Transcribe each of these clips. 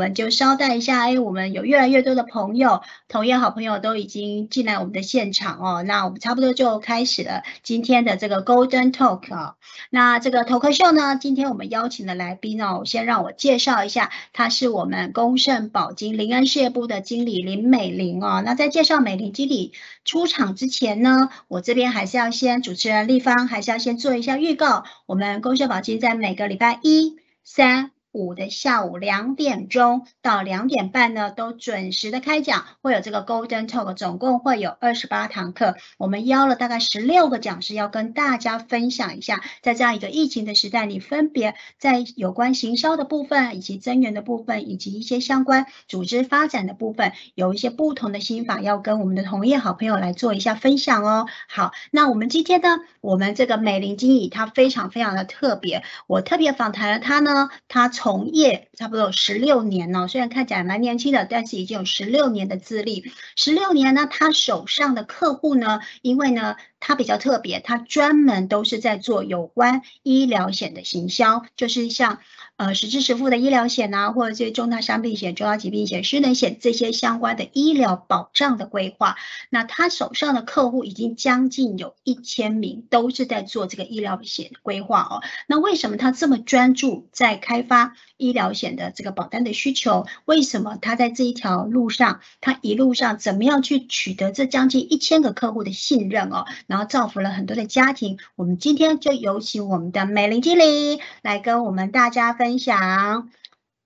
我们就稍待一下，哎，我们有越来越多的朋友，同业好朋友都已经进来我们的现场哦。那我们差不多就开始了今天的这个 Golden Talk 啊。那这个头壳秀呢，今天我们邀请的来宾哦，先让我介绍一下，他是我们公盛宝金林恩事业部的经理林美玲哦。那在介绍美玲经理出场之前呢，我这边还是要先主持人立方还是要先做一下预告，我们公盛宝金在每个礼拜一。三五的下午两点钟到两点半呢，都准时的开讲，会有这个 Golden Talk，总共会有二十八堂课。我们邀了大概十六个讲师，要跟大家分享一下，在这样一个疫情的时代，你分别在有关行销的部分，以及增援的部分，以及一些相关组织发展的部分，有一些不同的心法，要跟我们的同业好朋友来做一下分享哦。好，那我们今天呢，我们这个美玲经理她非常非常的特别，我特别访谈了她呢，她。从业差不多十六年了，虽然看起来蛮年轻的，但是已经有十六年的资历。十六年呢，他手上的客户呢，因为呢，他比较特别，他专门都是在做有关医疗险的行销，就是像。呃，实支实付的医疗险呐，或者这些重大伤病险、重大疾病险、失能险这些相关的医疗保障的规划，那他手上的客户已经将近有一千名，都是在做这个医疗险规划哦。那为什么他这么专注在开发医疗险的这个保单的需求？为什么他在这一条路上，他一路上怎么样去取得这将近一千个客户的信任哦？然后造福了很多的家庭。我们今天就有请我们的美玲经理来跟我们大家分。分享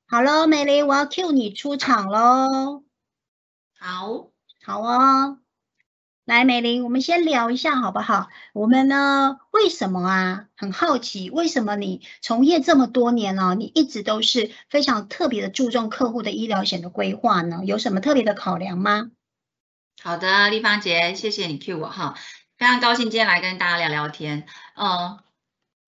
好喽，美玲，我要 cue 你出场喽。好，好哦。来，美玲，我们先聊一下好不好？我们呢，为什么啊？很好奇，为什么你从业这么多年了，你一直都是非常特别的注重客户的医疗险的规划呢？有什么特别的考量吗？好的，丽芳姐，谢谢你 cue 我哈，非常高兴今天来跟大家聊聊天。嗯。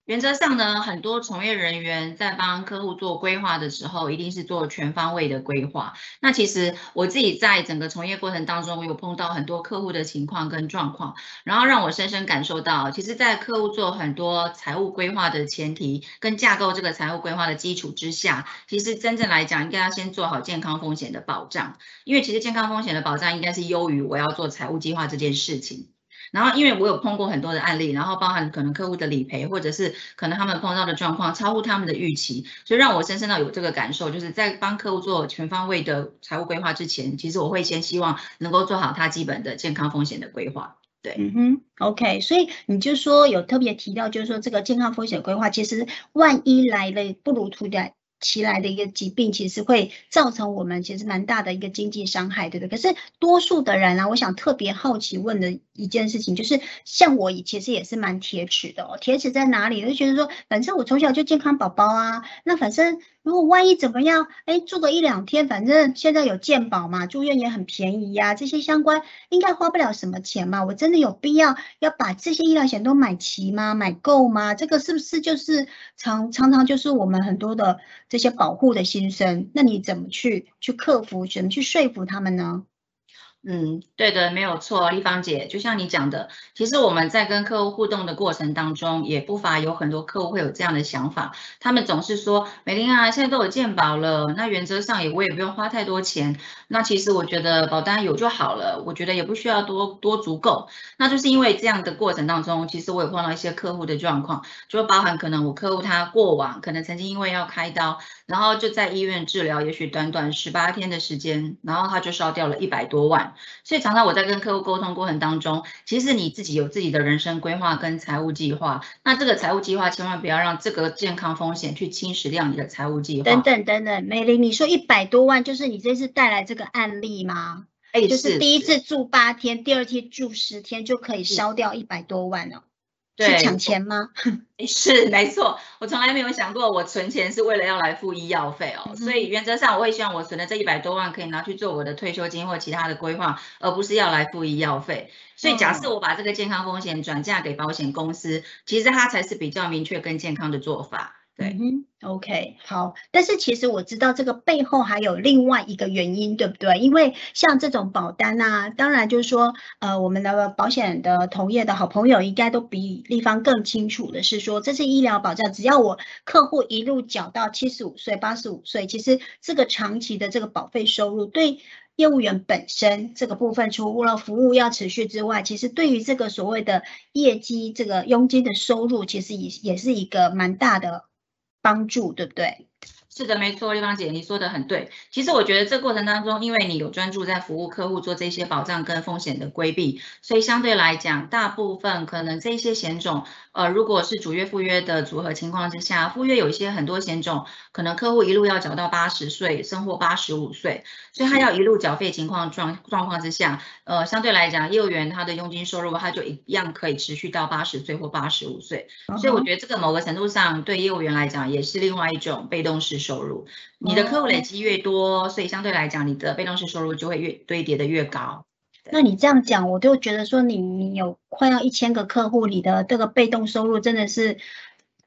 原则上呢，很多从业人员在帮客户做规划的时候，一定是做全方位的规划。那其实我自己在整个从业过程当中，我有碰到很多客户的情况跟状况，然后让我深深感受到，其实，在客户做很多财务规划的前提跟架构这个财务规划的基础之下，其实真正来讲，应该要先做好健康风险的保障，因为其实健康风险的保障应该是优于我要做财务计划这件事情。然后，因为我有碰过很多的案例，然后包含可能客户的理赔，或者是可能他们碰到的状况超乎他们的预期，所以让我深深的有这个感受，就是在帮客户做全方位的财务规划之前，其实我会先希望能够做好他基本的健康风险的规划。对，嗯哼，OK，所以你就说有特别提到，就是说这个健康风险规划，其实万一来了不如突然。其来的一个疾病，其实会造成我们其实蛮大的一个经济伤害，对不对？可是多数的人啊，我想特别好奇问的一件事情，就是像我其实也是蛮铁齿的哦。铁齿在哪里？就觉得说，反正我从小就健康宝宝啊，那反正。如果万一怎么样，哎，住个一两天，反正现在有健保嘛，住院也很便宜呀，这些相关应该花不了什么钱嘛。我真的有必要要把这些医疗险都买齐吗？买够吗？这个是不是就是常常常就是我们很多的这些保护的心声？那你怎么去去克服，怎么去说服他们呢？嗯，对的，没有错，丽芳姐，就像你讲的，其实我们在跟客户互动的过程当中，也不乏有很多客户会有这样的想法，他们总是说，美玲啊，现在都有健保了，那原则上也我也不用花太多钱，那其实我觉得保单有就好了，我觉得也不需要多多足够，那就是因为这样的过程当中，其实我也碰到一些客户的状况，就包含可能我客户他过往可能曾经因为要开刀，然后就在医院治疗，也许短短十八天的时间，然后他就烧掉了一百多万。所以常常我在跟客户沟通过程当中，其实你自己有自己的人生规划跟财务计划，那这个财务计划千万不要让这个健康风险去侵蚀掉你的财务计划。等等等等，美玲，你说一百多万就是你这次带来这个案例吗？哎，就是第一次住八天，第二天住十天就可以烧掉一百多万了。是抢钱吗？是没错，我从来没有想过我存钱是为了要来付医药费哦。所以原则上，我也希望我存的这一百多万可以拿去做我的退休金或其他的规划，而不是要来付医药费。所以假设我把这个健康风险转嫁给保险公司，其实它才是比较明确跟健康的做法。对，OK，好。但是其实我知道这个背后还有另外一个原因，对不对？因为像这种保单啊，当然就是说，呃，我们的保险的同业的好朋友应该都比立方更清楚的是说，这是医疗保障，只要我客户一路缴到七十五岁、八十五岁，其实这个长期的这个保费收入对。业务员本身这个部分，除了服务要持续之外，其实对于这个所谓的业绩、这个佣金的收入，其实也也是一个蛮大的帮助，对不对？是的，没错，丽芳姐，你说的很对。其实我觉得这过程当中，因为你有专注在服务客户做这些保障跟风险的规避，所以相对来讲，大部分可能这些险种，呃，如果是主约附约的组合情况之下，附约有一些很多险种，可能客户一路要缴到八十岁，生活八十五岁，所以他要一路缴费情况状状况之下，呃，相对来讲，业务员他的佣金收入他就一样可以持续到八十岁或八十五岁。所以我觉得这个某个程度上对业务员来讲，也是另外一种被动式。收入，你的客户累积越多，所以相对来讲，你的被动式收入就会越堆叠的越高。那你这样讲，我就觉得说，你你有快要一千个客户，你的这个被动收入真的是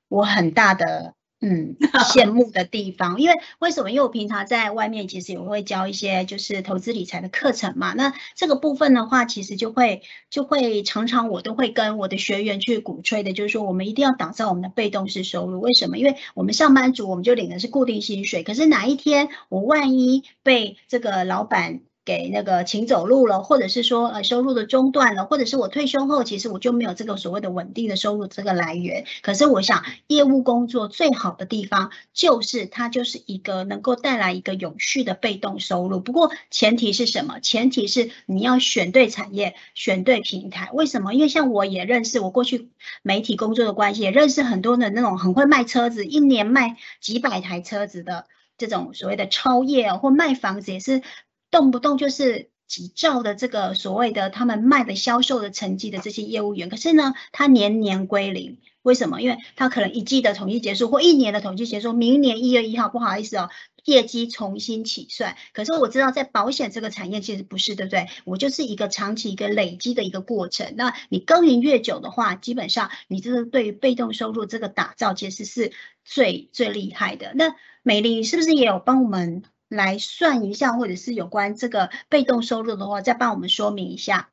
我很大的。嗯，羡慕的地方，因为为什么？因为我平常在外面其实也会教一些就是投资理财的课程嘛。那这个部分的话，其实就会就会常常我都会跟我的学员去鼓吹的，就是说我们一定要打造我们的被动式收入。为什么？因为我们上班族我们就领的是固定薪水，可是哪一天我万一被这个老板。给那个请走路了，或者是说呃收入的中断了，或者是我退休后，其实我就没有这个所谓的稳定的收入这个来源。可是我想，业务工作最好的地方就是它就是一个能够带来一个永续的被动收入。不过前提是什么？前提是你要选对产业，选对平台。为什么？因为像我也认识，我过去媒体工作的关系，也认识很多的那种很会卖车子，一年卖几百台车子的这种所谓的超业或卖房子也是。动不动就是几兆的这个所谓的他们卖的销售的成绩的这些业务员，可是呢，他年年归零，为什么？因为他可能一季的统计结束或一年的统计结束，明年一月一号不好意思哦，业绩重新起算。可是我知道在保险这个产业其实不是，对不对？我就是一个长期一个累积的一个过程。那你耕耘越久的话，基本上你这个对于被动收入这个打造其实是最最厉害的。那美丽是不是也有帮我们？来算一下，或者是有关这个被动收入的话，再帮我们说明一下。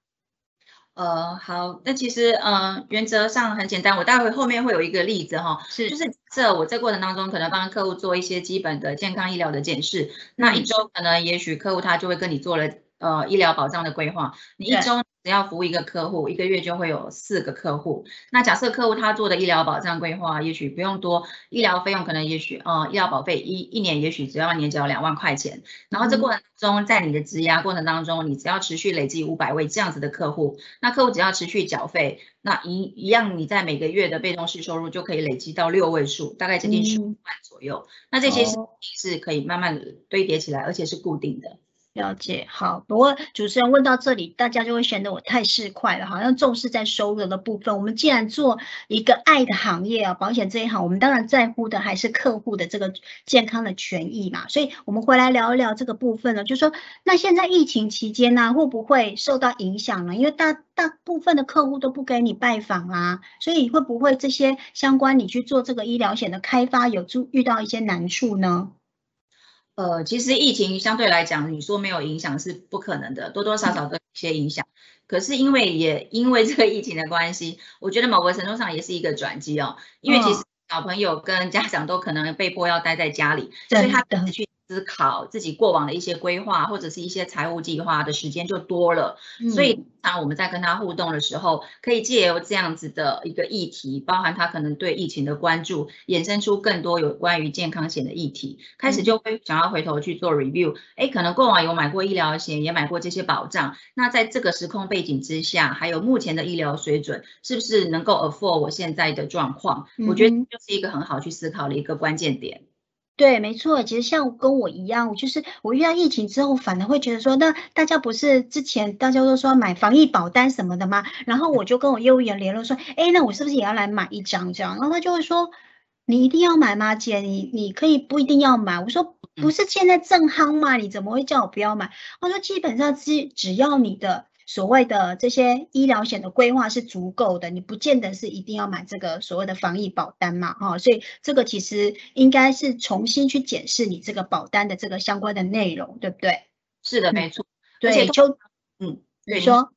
呃，好，那其实呃，原则上很简单，我待会后面会有一个例子哈，是，就是这我在过程当中可能帮客户做一些基本的健康医疗的检视，那一周可能也许客户他就会跟你做了呃医疗保障的规划，你一周。只要服务一个客户，一个月就会有四个客户。那假设客户他做的医疗保障规划，也许不用多，医疗费用可能也许呃医疗保费一一年也许只要年缴两万块钱。然后这过程中，在你的质押过程当中，你只要持续累积五百位这样子的客户，那客户只要持续缴费，那一一样你在每个月的被动式收入就可以累积到六位数，大概接近十五万左右。那这些是是可以慢慢堆叠起来，而且是固定的。了解好，不过主持人问到这里，大家就会显得我太市侩了，好像重视在收入的部分。我们既然做一个爱的行业啊，保险这一行，我们当然在乎的还是客户的这个健康的权益嘛。所以，我们回来聊一聊这个部分呢，就说那现在疫情期间呢，会不会受到影响呢？因为大大部分的客户都不给你拜访啊，所以会不会这些相关你去做这个医疗险的开发，有注遇到一些难处呢？呃，其实疫情相对来讲，你说没有影响是不可能的，多多少少都有一些影响。可是因为也因为这个疫情的关系，我觉得某个程度上也是一个转机哦。因为其实小朋友跟家长都可能被迫要待在家里，所以他等去。思考自己过往的一些规划或者是一些财务计划的时间就多了，所以当我们在跟他互动的时候，可以借由这样子的一个议题，包含他可能对疫情的关注，衍生出更多有关于健康险的议题，开始就会想要回头去做 review，哎，可能过往有买过医疗险，也买过这些保障，那在这个时空背景之下，还有目前的医疗水准，是不是能够 afford 我现在的状况？我觉得就是一个很好去思考的一个关键点。对，没错，其实像跟我一样，就是我遇到疫情之后，反而会觉得说，那大家不是之前大家都说买防疫保单什么的吗？然后我就跟我业务员联络说，哎，那我是不是也要来买一张这样？然后他就会说，你一定要买吗，姐？你你可以不一定要买。我说不是现在正夯吗？你怎么会叫我不要买？我说基本上只只要你的所谓的这些医疗险的规划是足够的，你不见得是一定要买这个所谓的防疫保单嘛，哈，所以这个其实应该是重新去检视你这个保单的这个相关的内容，对不对？是的，没错。对，就嗯，你说。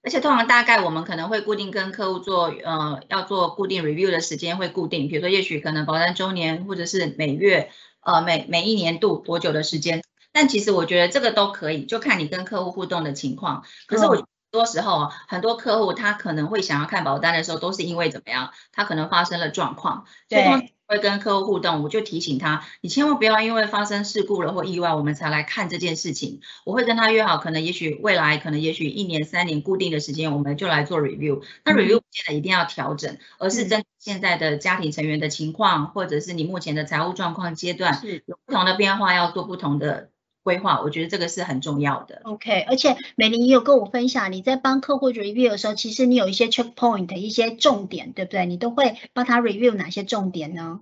而且通常大概我们可能会固定跟客户做，呃，要做固定 review 的时间会固定，比如说也许可能保单周年或者是每月，呃，每每一年度多久的时间。但其实我觉得这个都可以，就看你跟客户互动的情况。可是我很多时候啊，很多客户他可能会想要看保单的时候，都是因为怎么样？他可能发生了状况。对。会跟客户互动，我就提醒他，你千万不要因为发生事故了或意外，我们才来看这件事情。我会跟他约好，可能也许未来，可能也许一年、三年固定的时间，我们就来做 review。那 review 不见得一定要调整，而是针现在的家庭成员的情况，或者是你目前的财务状况阶段，有不同的变化，要做不同的。规划，我觉得这个是很重要的。OK，而且美玲也有跟我分享，你在帮客户 review 的时候，其实你有一些 check point，一些重点，对不对？你都会帮他 review 哪些重点呢？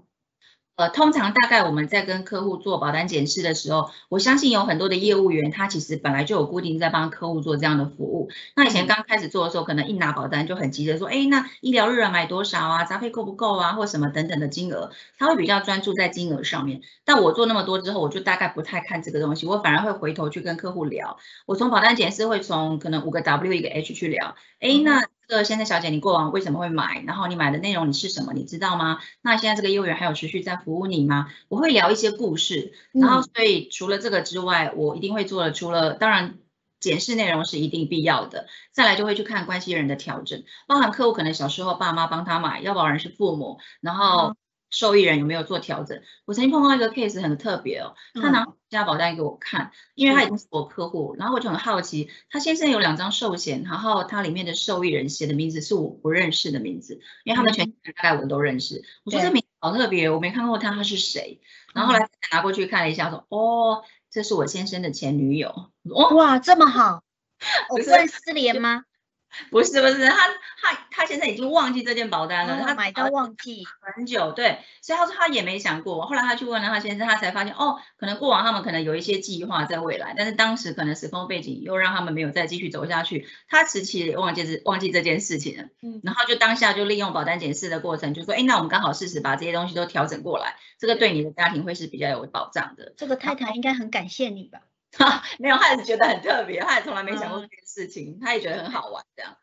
呃，通常大概我们在跟客户做保单检视的时候，我相信有很多的业务员，他其实本来就有固定在帮客户做这样的服务。那以前刚开始做的时候，可能一拿保单就很急着说，哎，那医疗日啊买多少啊？杂费够不够啊？或什么等等的金额，他会比较专注在金额上面。但我做那么多之后，我就大概不太看这个东西，我反而会回头去跟客户聊。我从保单检视会从可能五个 W 一个 H 去聊，哎，那。这个先生小姐，你过往为什么会买？然后你买的内容你是什么？你知道吗？那现在这个业务员还有持续在服务你吗？我会聊一些故事，然后所以除了这个之外，我一定会做的，除了当然检视内容是一定必要的，再来就会去看关系人的调整，包含客户可能小时候爸妈帮他买，要保人是父母，然后。受益人有没有做调整？我曾经碰到一个 case 很特别哦，他拿家保单给我看，因为他已经是我客户，然后我就很好奇，他先生有两张寿险，然后他里面的受益人写的名字是我不认识的名字，因为他们全大概我都认识。我说这名好特别，我没看过他，他是谁？然后后来拿过去看了一下，说哦，这是我先生的前女友。哦哇，这么好，不算失联吗？不是不是，他他他现在已经忘记这件保单了，他买到忘记很久，对，所以他说他也没想过。后来他去问了他先生，他才发现哦，可能过往他们可能有一些计划在未来，但是当时可能时空背景又让他们没有再继续走下去。他迟迟也忘记这忘记这件事情了，嗯，然后就当下就利用保单检视的过程，就说，哎，那我们刚好试试把这些东西都调整过来，这个对你的家庭会是比较有保障的。这个太太应该很感谢你吧？没有，他也是觉得很特别，他也从来没想过这件事情，他也觉得很好玩这样。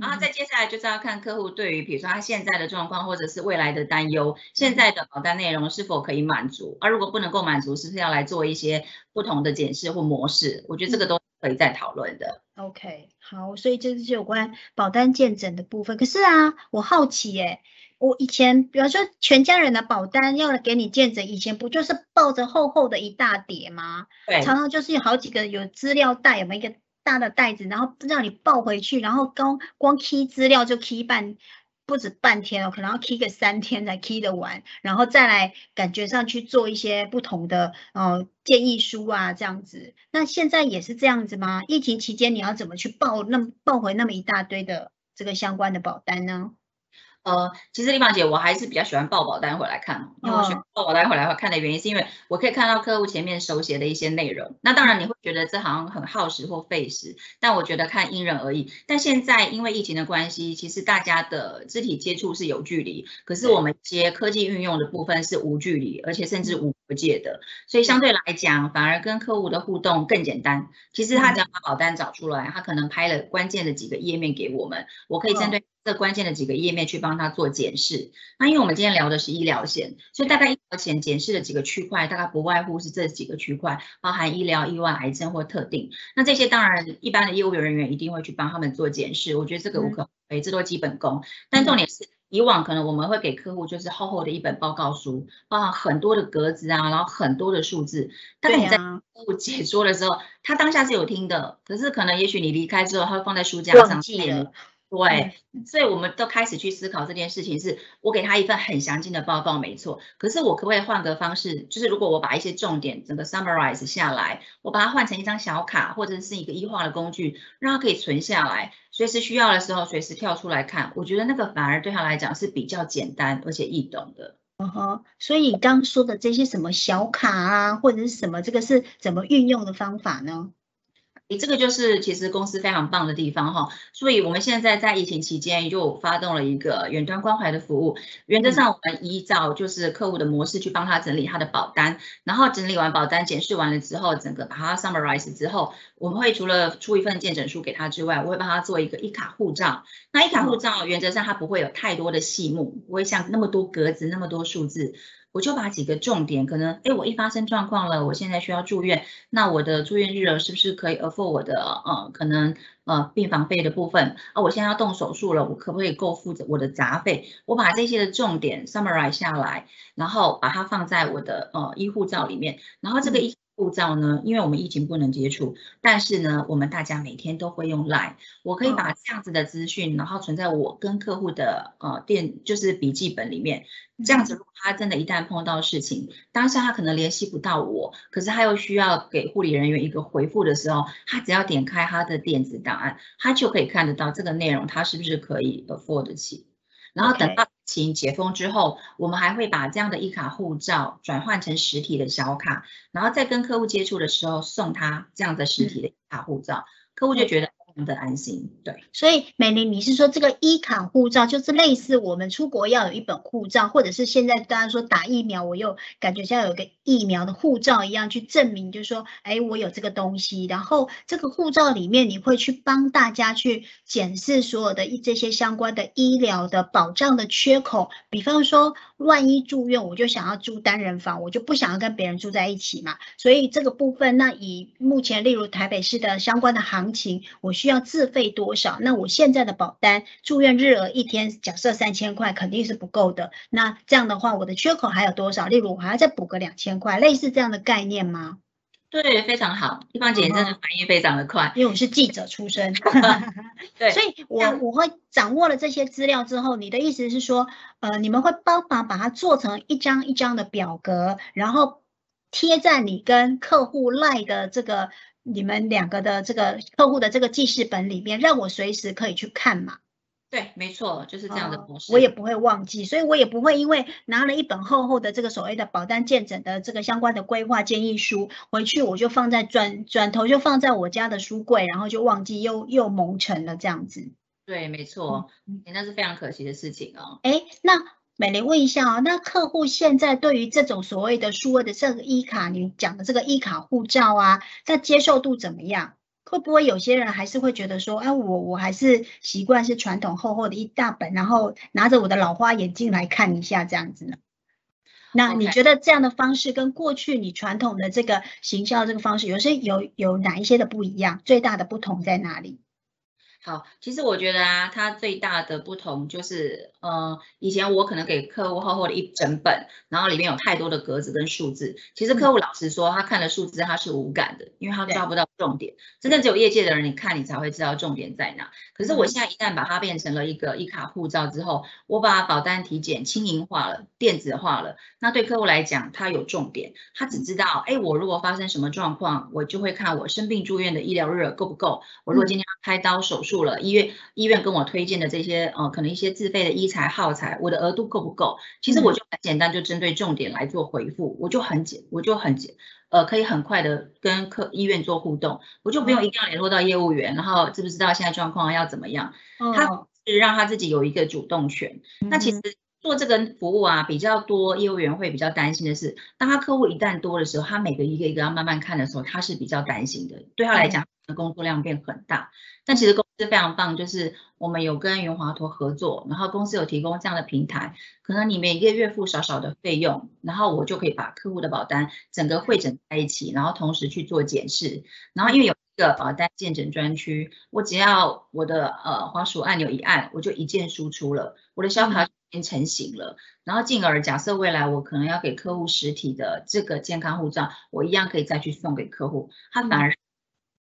然后再接下来就是要看客户对于比如说他现在的状况或者是未来的担忧，现在的保单内容是否可以满足，而如果不能够满足，是不是要来做一些不同的检视或模式？我觉得这个都可以再讨论的。OK，好，所以这是有关保单见诊的部分。可是啊，我好奇耶。我以前，比如说全家人的保单要来给你见证，以前不就是抱着厚厚的一大叠吗？对，常常就是有好几个有资料袋，有没有一个大的袋子，然后让你抱回去，然后光光 key 资料就 key 半，不止半天哦，可能要 key 个三天才 key 得完，然后再来感觉上去做一些不同的呃建议书啊这样子。那现在也是这样子吗？疫情期间你要怎么去抱那么抱回那么一大堆的这个相关的保单呢？呃，其实丽芳姐，我还是比较喜欢报保单回来看，因为我选报保单回来看的原因，是因为我可以看到客户前面手写的一些内容。那当然你会觉得这好像很耗时或费时，但我觉得看因人而异。但现在因为疫情的关系，其实大家的肢体接触是有距离，可是我们一些科技运用的部分是无距离，而且甚至无国界的，所以相对来讲，反而跟客户的互动更简单。其实他只要把保单找出来，他可能拍了关键的几个页面给我们，我可以针对。这关键的几个页面去帮他做检视。那因为我们今天聊的是医疗险，所以大概医疗险检视的几个区块，大概不外乎是这几个区块，包含医疗、意外、癌症或特定。那这些当然一般的业务人员一定会去帮他们做检视，我觉得这个无可厚非，这都基本功。但重点是，以往可能我们会给客户就是厚厚的一本报告书，包含很多的格子啊，然后很多的数字。当你在客户解说的时候，他当下是有听的，可是可能也许你离开之后，他会放在书架上。忘记了。对，所以我们都开始去思考这件事情，是我给他一份很详尽的报告，没错。可是我可不可以换个方式？就是如果我把一些重点整个 summarize 下来，我把它换成一张小卡或者是一个异化的工具，让它可以存下来，随时需要的时候随时跳出来看。我觉得那个反而对他来讲是比较简单而且易懂的。嗯哼，所以刚说的这些什么小卡啊，或者是什么，这个是怎么运用的方法呢？这个就是其实公司非常棒的地方哈，所以我们现在在疫情期间又发动了一个远端关怀的服务。原则上，我们依照就是客户的模式去帮他整理他的保单，然后整理完保单、检视完了之后，整个把它 summarize 之后，我们会除了出一份见诊书给他之外，我会帮他做一个一卡护照。那一卡护照原则上它不会有太多的细目，不会像那么多格子、那么多数字。我就把几个重点，可能哎，我一发生状况了，我现在需要住院，那我的住院日额是不是可以 afford 我的呃可能呃病房费的部分啊？我现在要动手术了，我可不可以够付我的杂费？我把这些的重点 summarize 下来，然后把它放在我的呃医护照里面，然后这个医护照呢，因为我们疫情不能接触，但是呢，我们大家每天都会用 Line，我可以把这样子的资讯，然后存在我跟客户的呃电就是笔记本里面。这样子，如果他真的一旦碰到事情，当下他可能联系不到我，可是他又需要给护理人员一个回复的时候，他只要点开他的电子档案，他就可以看得到这个内容，他是不是可以 afford 得起。然后等到疫情解封之后，我们还会把这样的一卡护照转换成实体的小卡，然后再跟客户接触的时候送他这样的实体的一卡护照，客户就觉得。的安心，对，所以美玲，你是说这个一卡护照就是类似我们出国要有一本护照，或者是现在大家说打疫苗，我又感觉像有个疫苗的护照一样去证明，就是说，哎，我有这个东西。然后这个护照里面，你会去帮大家去检视所有的这些相关的医疗的保障的缺口。比方说，万一住院，我就想要住单人房，我就不想要跟别人住在一起嘛。所以这个部分，那以目前例如台北市的相关的行情，我需要自费多少？那我现在的保单住院日额一天假设三千块，肯定是不够的。那这样的话，我的缺口还有多少？例如我还要再补个两千块，类似这样的概念吗？对，非常好，地方姐真的反应非常的快，因为我是记者出身 对，所以我我会掌握了这些资料之后，你的意思是说，呃，你们会帮忙把它做成一张一张的表格，然后贴在你跟客户赖的这个。你们两个的这个客户的这个记事本里面，让我随时可以去看嘛？对，没错，就是这样的模式。我也不会忘记，所以我也不会因为拿了一本厚厚的这个所谓的保单见诊的这个相关的规划建议书回去，我就放在转转头就放在我家的书柜，然后就忘记又又蒙尘了这样子。对，没错，那是非常可惜的事情哦。哎，那。美玲问一下啊，那客户现在对于这种所谓的数位的这个一卡，你讲的这个一卡护照啊，那接受度怎么样？会不会有些人还是会觉得说，哎，我我还是习惯是传统厚厚的一大本，然后拿着我的老花眼镜来看一下这样子呢？那你觉得这样的方式跟过去你传统的这个行销这个方式，有些有有哪一些的不一样？最大的不同在哪里？好，其实我觉得啊，它最大的不同就是，呃，以前我可能给客户厚厚的一整本，然后里面有太多的格子跟数字。其实客户老实说，他看了数字他是无感的，因为他抓不到重点。真正只有业界的人，你看你才会知道重点在哪。可是我现在一旦把它变成了一个一卡护照之后，我把保单体检轻盈化了、电子化了，那对客户来讲，他有重点，他只知道，哎，我如果发生什么状况，我就会看我生病住院的医疗日够不够。我如果今天要开刀手术。住了医院，医院跟我推荐的这些呃，可能一些自费的医材耗材，我的额度够不够？其实我就很简单，就针对重点来做回复，我就很简，我就很简，呃，可以很快的跟客医院做互动，我就不用一定要联络到业务员，然后知不知道现在状况要怎么样？他是让他自己有一个主动权。那其实做这个服务啊，比较多业务员会比较担心的是，当他客户一旦多的时候，他每个一个一个要慢慢看的时候，他是比较担心的，对他来讲。工作量变很大，但其实公司非常棒，就是我们有跟云华托合作，然后公司有提供这样的平台，可能你每个月付少少的费用，然后我就可以把客户的保单整个汇整在一起，然后同时去做检视，然后因为有一个保单见诊专区，我只要我的呃滑鼠按钮一按，我就一键输出了，我的小卡已经成型了，然后进而假设未来我可能要给客户实体的这个健康护照，我一样可以再去送给客户，它反而。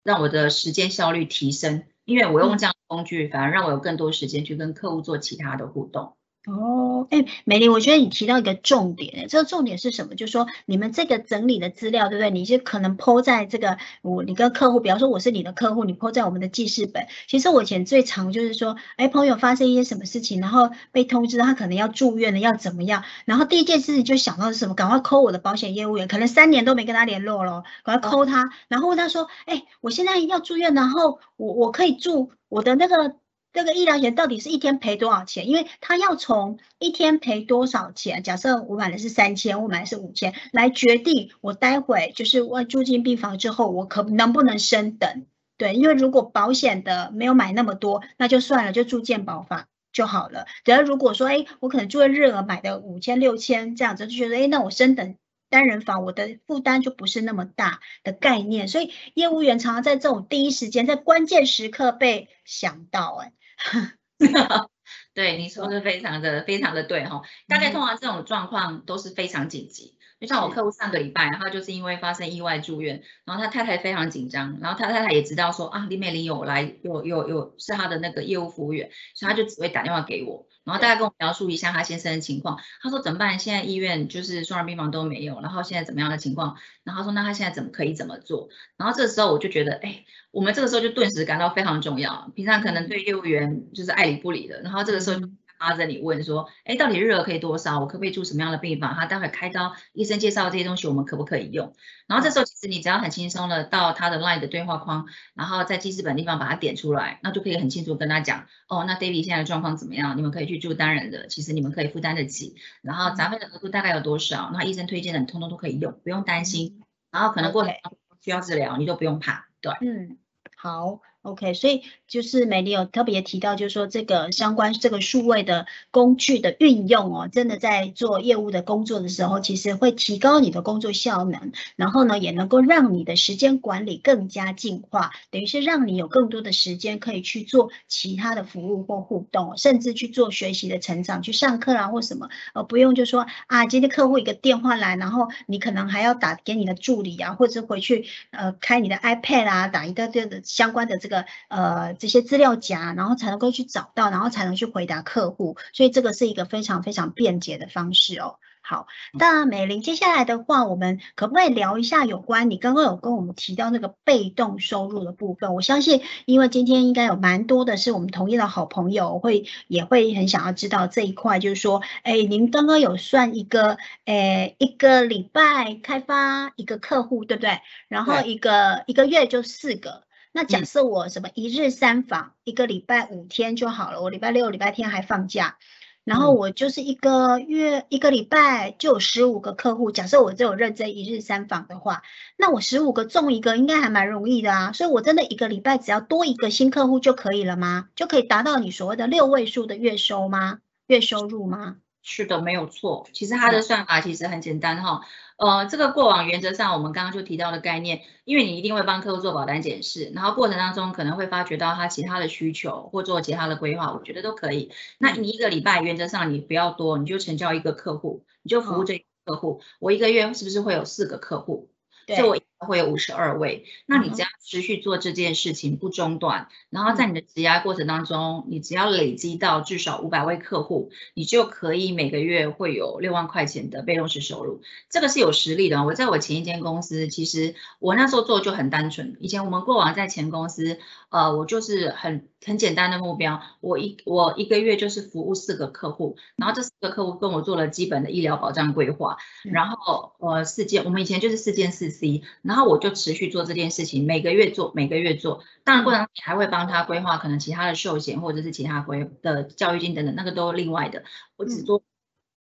让我的时间效率提升，因为我用这样的工具，反而让我有更多时间去跟客户做其他的互动。哦，哎，美玲，我觉得你提到一个重点，这个重点是什么？就是说你们这个整理的资料，对不对？你就可能抛在这个我，你跟客户，比方说我是你的客户，你抛在我们的记事本。其实我以前最常就是说，哎，朋友发生一些什么事情，然后被通知他可能要住院了，要怎么样？然后第一件事情就想到是什么？赶快扣我的保险业务员，可能三年都没跟他联络了，赶快扣他，然后问他说，哎，我现在要住院，然后我我可以住我的那个。这个医疗险到底是一天赔多少钱？因为他要从一天赔多少钱，假设我买的是三千，我买的是五千，来决定我待会就是我住进病房之后，我可能不能升等？对，因为如果保险的没有买那么多，那就算了，就住健保法就好了。等如果说，哎，我可能住日额买的五千、六千这样子，就觉得，哎，那我升等单人房，我的负担就不是那么大的概念。所以业务员常常在这种第一时间，在关键时刻被想到，哎。对你说的非常的非常的对哈，大概通常这种状况都是非常紧急。就像我客户上个礼拜，他就是因为发生意外住院，然后他太太非常紧张，然后他太太也知道说啊李美玲有来有有有是他的那个业务服务员，所以他就只会打电话给我，然后大概跟我描述一下他先生的情况。他说怎么办？现在医院就是双人病房都没有，然后现在怎么样的情况？然后说那他现在怎么可以怎么做？然后这时候我就觉得哎。我们这个时候就顿时感到非常重要。平常可能对业务员就是爱理不理的，然后这个时候拉着你问说：“哎，到底日额可以多少？我可不可以住什么样的病房？他待会开刀，医生介绍这些东西，我们可不可以用？”然后这时候其实你只要很轻松的到他的 LINE 的对话框，然后在记事本地方把它点出来，那就可以很清楚跟他讲：“哦，那 David 现在的状况怎么样？你们可以去住单人的，其实你们可以负担得起。然后杂费的额度大概有多少？那医生推荐的，你通通都可以用，不用担心。然后可能过程需要治疗，你都不用怕。对，嗯。好，OK，所以就是美丽有特别提到，就是说这个相关这个数位的工具的运用哦，真的在做业务的工作的时候，其实会提高你的工作效能，然后呢，也能够让你的时间管理更加进化，等于是让你有更多的时间可以去做其他的服务或互动，甚至去做学习的成长，去上课啊或什么，呃，不用就说啊，今天客户一个电话来，然后你可能还要打给你的助理啊，或者回去呃开你的 iPad 啊，打一个这个。相关的这个呃这些资料夹，然后才能够去找到，然后才能去回答客户，所以这个是一个非常非常便捷的方式哦。好，那美玲，接下来的话，我们可不可以聊一下有关你刚刚有跟我们提到那个被动收入的部分？我相信，因为今天应该有蛮多的是我们同业的好朋友，会也会很想要知道这一块，就是说，哎，您刚刚有算一个，哎，一个礼拜开发一个客户，对不对？然后一个一个月就四个。那假设我什么一日三访，一个礼拜五天就好了。我礼拜六、礼拜天还放假，然后我就是一个月一个礼拜就有十五个客户。假设我只有认真一日三访的话，那我十五个中一个应该还蛮容易的啊。所以我真的一个礼拜只要多一个新客户就可以了吗？就可以达到你所谓的六位数的月收吗？月收入吗？是的，没有错。其实它的算法其实很简单哈。呃，这个过往原则上，我们刚刚就提到的概念，因为你一定会帮客户做保单检视，然后过程当中可能会发觉到他其他的需求或做其他的规划，我觉得都可以。那你一个礼拜原则上你不要多，你就成交一个客户，你就服务这个客户。我一个月是不是会有四个客户？所以我会有五十二位，那你只要持续做这件事情不中断，然后在你的质押过程当中，你只要累积到至少五百位客户，你就可以每个月会有六万块钱的被动式收入。这个是有实力的。我在我前一间公司，其实我那时候做就很单纯。以前我们过往在前公司，呃，我就是很很简单的目标，我一我一个月就是服务四个客户，然后这四个客户跟我做了基本的医疗保障规划，然后呃四件，我们以前就是四件四 C。然后我就持续做这件事情，每个月做，每个月做。当然过程中还会帮他规划可能其他的寿险或者是其他规的教育金等等，那个都另外的。我只做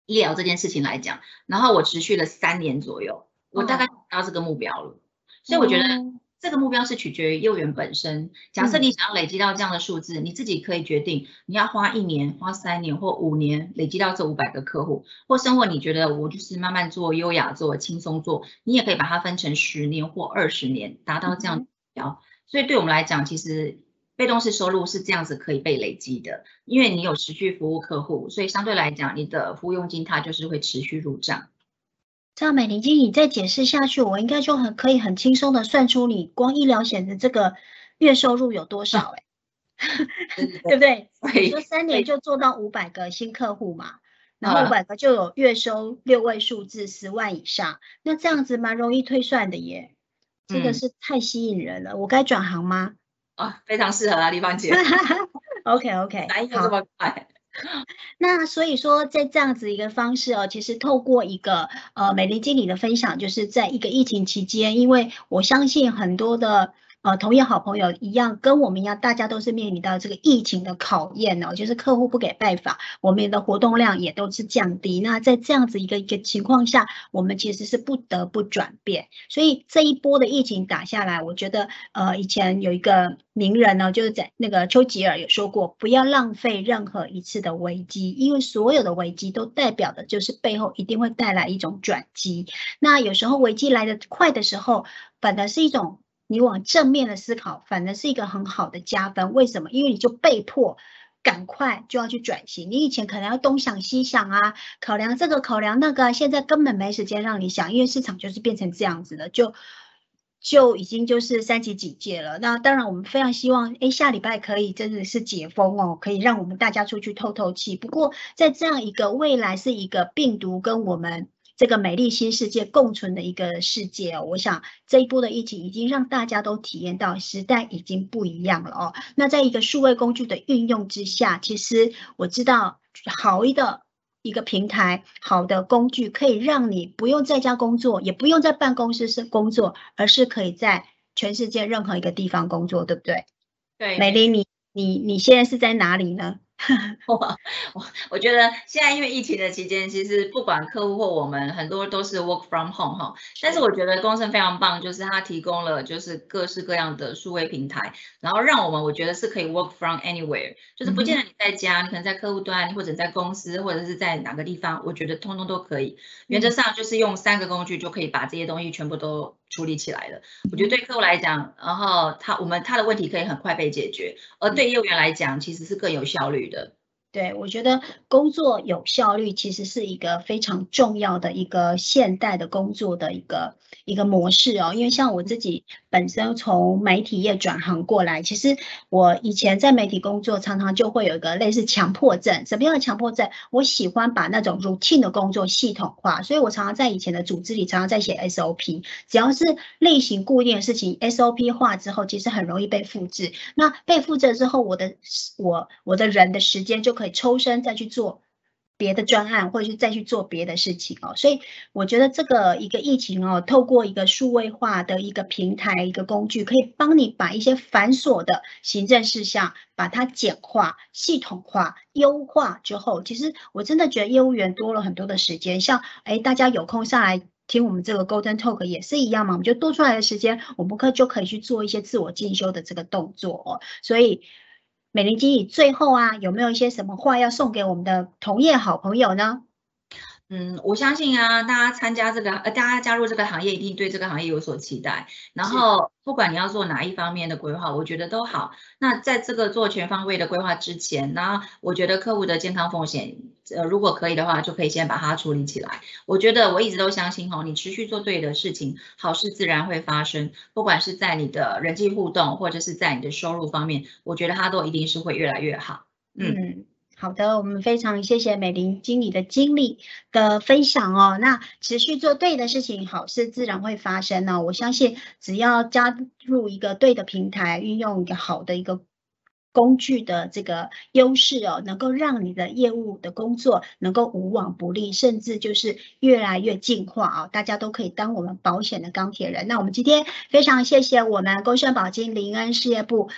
医疗这件事情来讲，然后我持续了三年左右，我大概达到这个目标了。所以我觉得这个目标是取决于业务员本身。假设你想要累积到这样的数字，你自己可以决定你要花一年、花三年或五年累积到这五百个客户，或生活你觉得我就是慢慢做、优雅做、轻松做，你也可以把它分成十年或二十年达到这样目标。所以对我们来讲，其实被动式收入是这样子可以被累积的，因为你有持续服务客户，所以相对来讲，你的服务佣金它就是会持续入账。这样美玲经理再解释下去，我应该就很可以很轻松的算出你光医疗险的这个月收入有多少哎。对不对？你说三年就做到五百个新客户嘛，然后五百个就有月收六位数字十万以上，那这样子蛮容易推算的耶。这个嗯是太吸引人了，我该转行吗啊，非常适合啊，丽芳姐？OK OK，反应又这。么快。那所以说，在这样子一个方式哦，其实透过一个呃美丽经理的分享，就是在一个疫情期间，因为我相信很多的呃同业好朋友一样，跟我们一样，大家都是面临到这个疫情的考验哦，就是客户不给拜访，我们的活动量也都是降低。那在这样子一个一个情况下，我们其实是不得不转变。所以这一波的疫情打下来，我觉得呃以前有一个名人呢，就是在那个丘吉尔有说过，不要浪费任何一次的危机，因为所有的危机都代表的就是背后一定会带来一种转机。那有时候危机来得快的时候，反而是一种你往正面的思考，反而是一个很好的加分。为什么？因为你就被迫。赶快就要去转型，你以前可能要东想西想啊，考量这个考量那个，现在根本没时间让你想，因为市场就是变成这样子的，就就已经就是三级警戒了。那当然，我们非常希望，哎，下礼拜可以真的是解封哦，可以让我们大家出去透透气。不过，在这样一个未来是一个病毒跟我们这个美丽新世界共存的一个世界哦，我想这一波的疫情已经让大家都体验到时代已经不一样了哦。那在一个数位工具的运用之下，其实我知道好一的。一个平台，好的工具可以让你不用在家工作，也不用在办公室是工作，而是可以在全世界任何一个地方工作，对不对？对，美玲，你你你现在是在哪里呢？我我我觉得现在因为疫情的期间，其实不管客户或我们，很多都是 work from home 哈。但是我觉得公司非常棒，就是它提供了就是各式各样的数位平台，然后让我们我觉得是可以 work from anywhere，就是不见得你在家，你可能在客户端，或者在公司，或者是在哪个地方，我觉得通通都可以。原则上就是用三个工具就可以把这些东西全部都处理起来了。我觉得对客户来讲，然后他我们他的问题可以很快被解决，而对业务员来讲，其实是更有效率的。对，我觉得工作有效率其实是一个非常重要的一个现代的工作的一个一个模式哦。因为像我自己本身从媒体业转行过来，其实我以前在媒体工作，常常就会有一个类似强迫症。什么样的强迫症？我喜欢把那种 routine 的工作系统化，所以我常常在以前的组织里常常在写 SOP。只要是类型固定的事情，SOP 化之后，其实很容易被复制。那被复制之后，我的我我的人的时间就可以抽身再去做别的专案，或者是再去做别的事情哦。所以我觉得这个一个疫情哦，透过一个数位化的一个平台、一个工具，可以帮你把一些繁琐的行政事项把它简化、系统化、优化之后，其实我真的觉得业务员多了很多的时间。像哎，大家有空上来。听我们这个 Golden Talk 也是一样嘛，我们就多出来的时间，我们可就可以去做一些自我进修的这个动作哦。所以，美玲经理最后啊，有没有一些什么话要送给我们的同业好朋友呢？嗯，我相信啊，大家参加这个呃，大家加入这个行业，一定对这个行业有所期待。然后，不管你要做哪一方面的规划，我觉得都好。那在这个做全方位的规划之前，呢我觉得客户的健康风险，呃，如果可以的话，就可以先把它处理起来。我觉得我一直都相信哦，你持续做对的事情，好事自然会发生。不管是在你的人际互动，或者是在你的收入方面，我觉得它都一定是会越来越好。嗯。好的，我们非常谢谢美玲经理的经历的分享哦。那持续做对的事情，好事自然会发生哦。我相信，只要加入一个对的平台，运用一个好的一个工具的这个优势哦，能够让你的业务的工作能够无往不利，甚至就是越来越进化啊、大家都可以当我们保险的钢铁人。那我们今天非常谢谢我们工盛保金林恩事业部。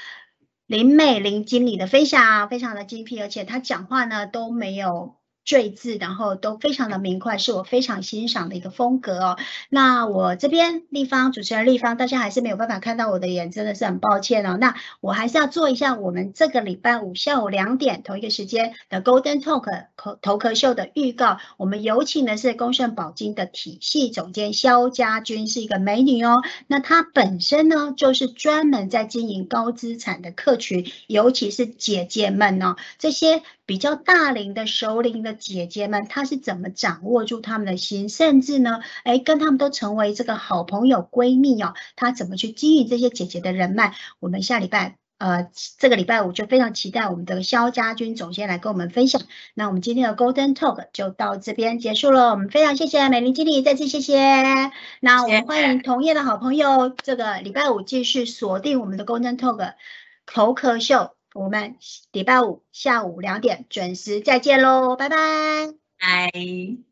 林美玲经理的分享非常的精辟，而且她讲话呢都没有坠字，然后都非常的明快，是我非常欣赏的一个风格哦。那我这边立方主持人立方，大家还是没有办法看到我的脸，真的是很抱歉哦。那我还是要做一下我们这个礼拜五下午两点同一个时间的 Golden Talk 头头壳秀的预告。我们有请的是公盛宝金的体系总监肖家军，是一个美女哦。那她本身呢，就是专门在经营高资产的客群，尤其是姐姐们哦，这些比较大龄的熟龄的姐姐们，她是怎么掌握住他们的心，甚至呢，哎，跟他们都成为这个好朋友闺蜜哦，她怎么去经营这些姐姐的人脉？我们下礼拜。呃，这个礼拜五就非常期待我们的肖家军总监来跟我们分享。那我们今天的 Golden Talk 就到这边结束了。我们非常谢谢美玲经理，再次谢谢。那我们欢迎同业的好朋友，这个礼拜五继续锁定我们的 Golden Talk 头壳秀。我们礼拜五下午两点准时再见喽，拜拜。拜。